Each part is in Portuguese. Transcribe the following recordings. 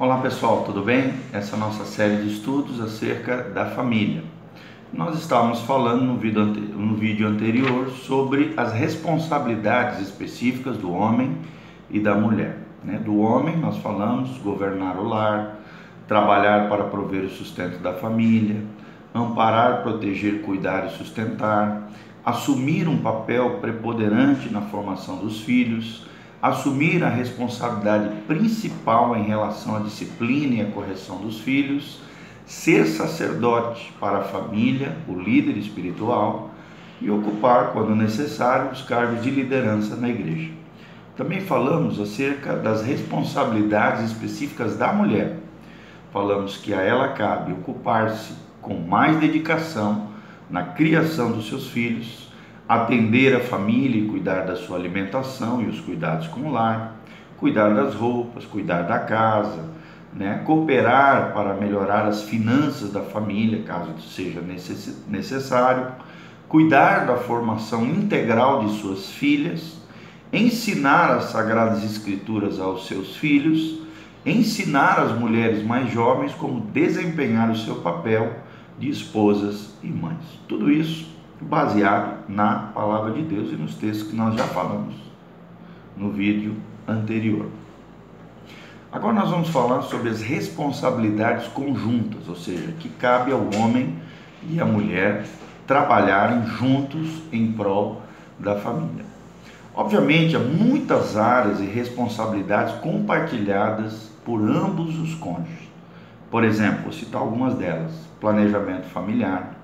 Olá pessoal, tudo bem? Essa é a nossa série de estudos acerca da família. Nós estávamos falando no vídeo, no vídeo anterior sobre as responsabilidades específicas do homem e da mulher. Né? Do homem, nós falamos governar o lar, trabalhar para prover o sustento da família, amparar, proteger, cuidar e sustentar, assumir um papel preponderante na formação dos filhos, assumir a responsabilidade principal em relação à disciplina e à correção dos filhos, ser sacerdote para a família, o líder espiritual, e ocupar, quando necessário, os cargos de liderança na igreja. Também falamos acerca das responsabilidades específicas da mulher. Falamos que a ela cabe ocupar-se com mais dedicação na criação dos seus filhos, atender a família e cuidar da sua alimentação e os cuidados com o lar, cuidar das roupas, cuidar da casa, né? cooperar para melhorar as finanças da família, caso seja necessário, cuidar da formação integral de suas filhas, ensinar as sagradas escrituras aos seus filhos, ensinar as mulheres mais jovens como desempenhar o seu papel de esposas e mães. Tudo isso baseado na palavra de Deus e nos textos que nós já falamos no vídeo anterior. Agora nós vamos falar sobre as responsabilidades conjuntas, ou seja, que cabe ao homem e à mulher trabalharem juntos em prol da família. Obviamente, há muitas áreas e responsabilidades compartilhadas por ambos os cônjuges. Por exemplo, vou citar algumas delas: planejamento familiar,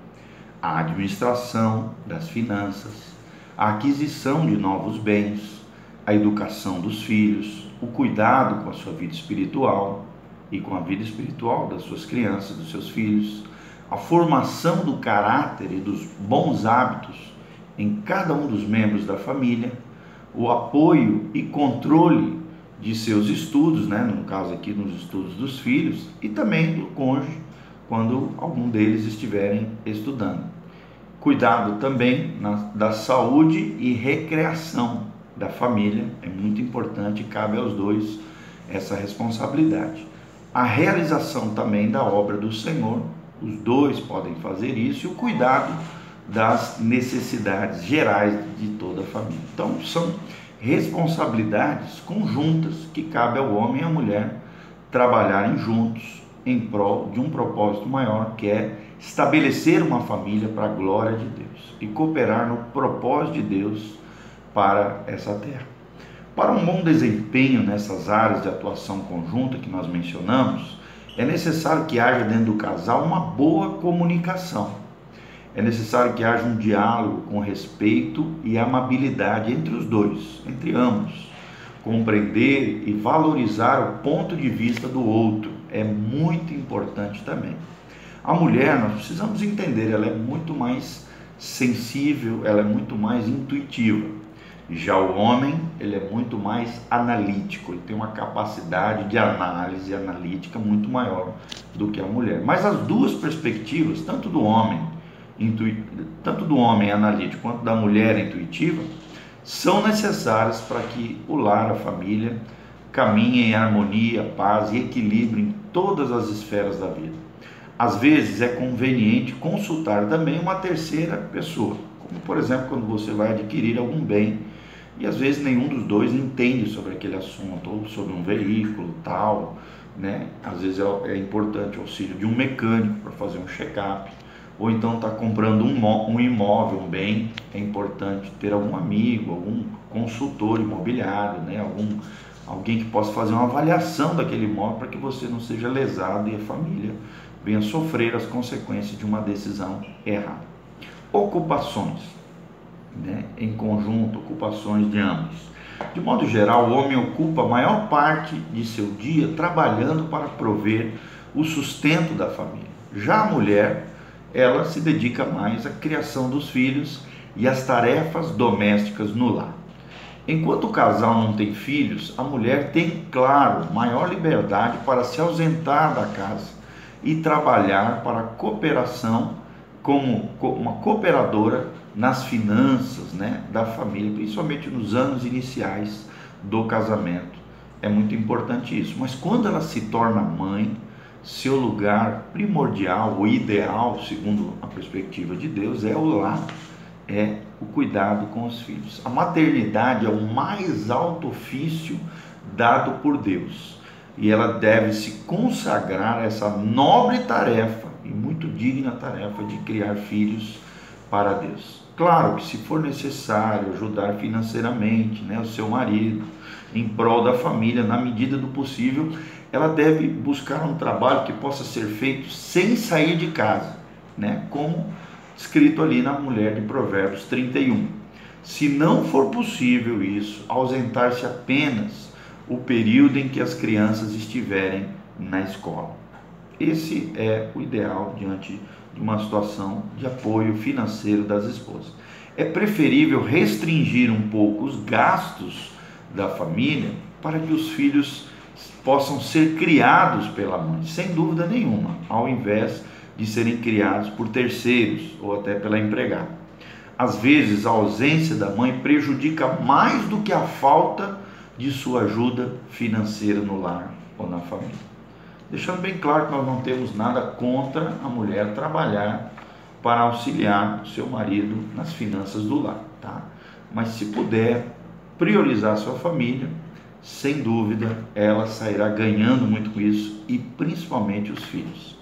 a administração das finanças, a aquisição de novos bens, a educação dos filhos, o cuidado com a sua vida espiritual e com a vida espiritual das suas crianças, dos seus filhos, a formação do caráter e dos bons hábitos em cada um dos membros da família, o apoio e controle de seus estudos, né, no caso aqui nos estudos dos filhos, e também do cônjuge quando algum deles estiverem estudando. Cuidado também na, da saúde e recreação da família, é muito importante, cabe aos dois essa responsabilidade. A realização também da obra do Senhor, os dois podem fazer isso, e o cuidado das necessidades gerais de toda a família. Então, são responsabilidades conjuntas que cabe ao homem e à mulher trabalharem juntos em prol de um propósito maior, que é estabelecer uma família para a glória de Deus e cooperar no propósito de Deus para essa terra. Para um bom desempenho nessas áreas de atuação conjunta que nós mencionamos, é necessário que haja dentro do casal uma boa comunicação. É necessário que haja um diálogo com respeito e amabilidade entre os dois, entre ambos. Compreender e valorizar o ponto de vista do outro é muito importante também. A mulher, nós precisamos entender, ela é muito mais sensível, ela é muito mais intuitiva. Já o homem, ele é muito mais analítico, ele tem uma capacidade de análise analítica muito maior do que a mulher. Mas as duas perspectivas, tanto do homem, tanto do homem analítico quanto da mulher intuitiva, são necessárias para que o lar, a família, caminhem em harmonia, paz e equilíbrio em todas as esferas da vida. Às vezes é conveniente consultar também uma terceira pessoa, como por exemplo quando você vai adquirir algum bem e às vezes nenhum dos dois entende sobre aquele assunto ou sobre um veículo tal, né? Às vezes é, é importante o auxílio de um mecânico para fazer um check-up ou então está comprando um, um imóvel, um bem, é importante ter algum amigo, algum consultor imobiliário, né? Algum alguém que possa fazer uma avaliação daquele imóvel para que você não seja lesado e a família venha sofrer as consequências de uma decisão errada. Ocupações, né? em conjunto, ocupações de ambos. De modo geral, o homem ocupa a maior parte de seu dia trabalhando para prover o sustento da família. Já a mulher, ela se dedica mais à criação dos filhos e às tarefas domésticas no lar. Enquanto o casal não tem filhos, a mulher tem, claro, maior liberdade para se ausentar da casa e trabalhar para a cooperação como uma cooperadora nas finanças né, da família, principalmente nos anos iniciais do casamento. é muito importante isso. Mas quando ela se torna mãe, seu lugar primordial, o ideal, segundo a perspectiva de Deus, é o lar, é o cuidado com os filhos. A maternidade é o mais alto ofício dado por Deus e ela deve se consagrar a essa nobre tarefa e muito digna tarefa de criar filhos para Deus. Claro que se for necessário ajudar financeiramente né, o seu marido em prol da família, na medida do possível, ela deve buscar um trabalho que possa ser feito sem sair de casa, né? como escrito ali na mulher de Provérbios 31. Se não for possível isso, ausentar-se apenas o período em que as crianças estiverem na escola. Esse é o ideal diante de uma situação de apoio financeiro das esposas. É preferível restringir um pouco os gastos da família para que os filhos possam ser criados pela mãe, sem dúvida nenhuma, ao invés de serem criados por terceiros ou até pela empregada. Às vezes, a ausência da mãe prejudica mais do que a falta de sua ajuda financeira no lar ou na família. Deixando bem claro que nós não temos nada contra a mulher trabalhar para auxiliar o seu marido nas finanças do lar, tá? Mas se puder priorizar sua família, sem dúvida ela sairá ganhando muito com isso e principalmente os filhos.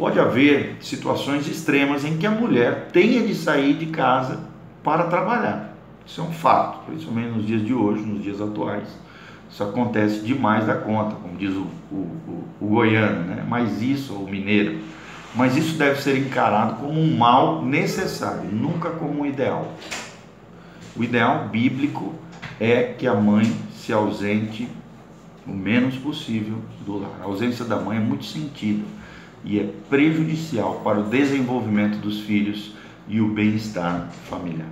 Pode haver situações extremas em que a mulher tenha de sair de casa para trabalhar. Isso é um fato, principalmente nos dias de hoje, nos dias atuais. Isso acontece demais da conta, como diz o, o, o, o goiano, né? mas isso, o mineiro. Mas isso deve ser encarado como um mal necessário, nunca como um ideal. O ideal bíblico é que a mãe se ausente o menos possível do lar. A ausência da mãe é muito sentida e é prejudicial para o desenvolvimento dos filhos e o bem-estar familiar.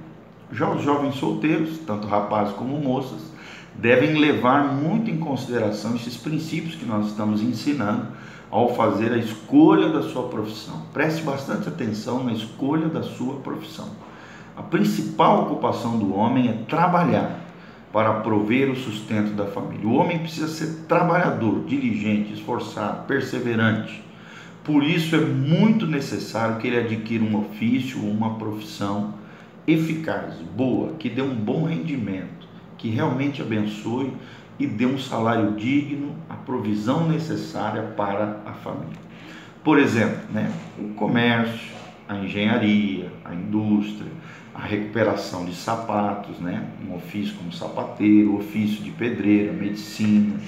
Já os jovens solteiros, tanto rapazes como moças, devem levar muito em consideração esses princípios que nós estamos ensinando ao fazer a escolha da sua profissão. Preste bastante atenção na escolha da sua profissão. A principal ocupação do homem é trabalhar para prover o sustento da família. O homem precisa ser trabalhador, diligente, esforçado, perseverante. Por isso é muito necessário que ele adquira um ofício, uma profissão eficaz, boa, que dê um bom rendimento, que realmente abençoe e dê um salário digno, a provisão necessária para a família. Por exemplo, né, o comércio, a engenharia, a indústria, a recuperação de sapatos, né, um ofício como sapateiro, ofício de pedreira, medicina,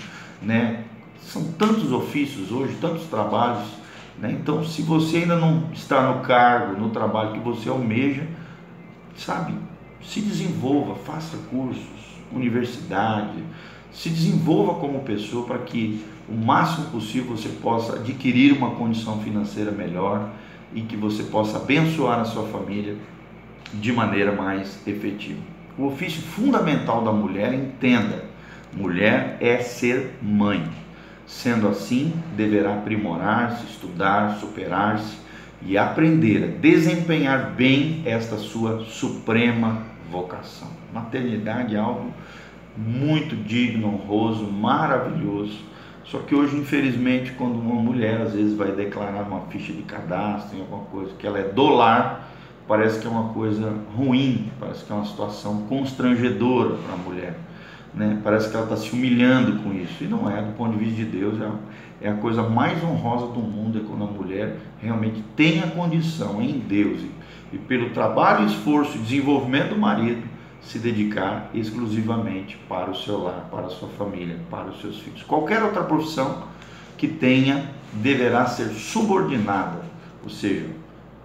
né, são tantos ofícios hoje, tantos trabalhos, né, então se você ainda não está no cargo, no trabalho que você almeja, sabe, se desenvolva, faça cursos, universidade, se desenvolva como pessoa para que o máximo possível você possa adquirir uma condição financeira melhor e que você possa abençoar a sua família de maneira mais efetiva. O ofício fundamental da mulher, entenda, mulher é ser mãe. Sendo assim, deverá aprimorar-se, estudar, superar-se e aprender a desempenhar bem esta sua suprema vocação. Maternidade é algo muito digno, honroso, maravilhoso. Só que hoje, infelizmente, quando uma mulher às vezes vai declarar uma ficha de cadastro em alguma coisa que ela é do lar, parece que é uma coisa ruim, parece que é uma situação constrangedora para a mulher. Né? Parece que ela está se humilhando com isso. E não é, do ponto de vista de Deus, é a, é a coisa mais honrosa do mundo é quando a mulher realmente tem a condição em Deus e, e pelo trabalho, esforço e desenvolvimento do marido se dedicar exclusivamente para o seu lar, para a sua família, para os seus filhos. Qualquer outra profissão que tenha deverá ser subordinada, ou seja,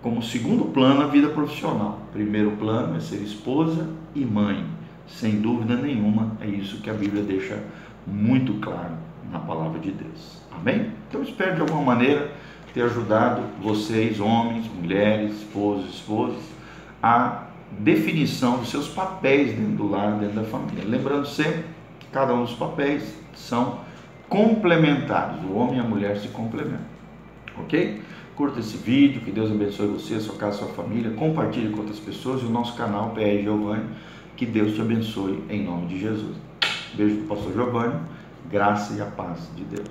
como segundo plano a vida profissional. Primeiro plano é ser esposa e mãe. Sem dúvida nenhuma, é isso que a Bíblia deixa muito claro na palavra de Deus. Amém? Então espero de alguma maneira ter ajudado vocês, homens, mulheres, esposos, esposas, a definição dos seus papéis dentro do lar, dentro da família. Lembrando sempre que cada um dos papéis são complementares, o homem e a mulher se complementam. Ok? Curta esse vídeo, que Deus abençoe você, sua casa, sua família, compartilhe com outras pessoas e o nosso canal PR Giovanni, que Deus te abençoe em nome de Jesus. Beijo do pastor Giovanni Graça e a paz de Deus.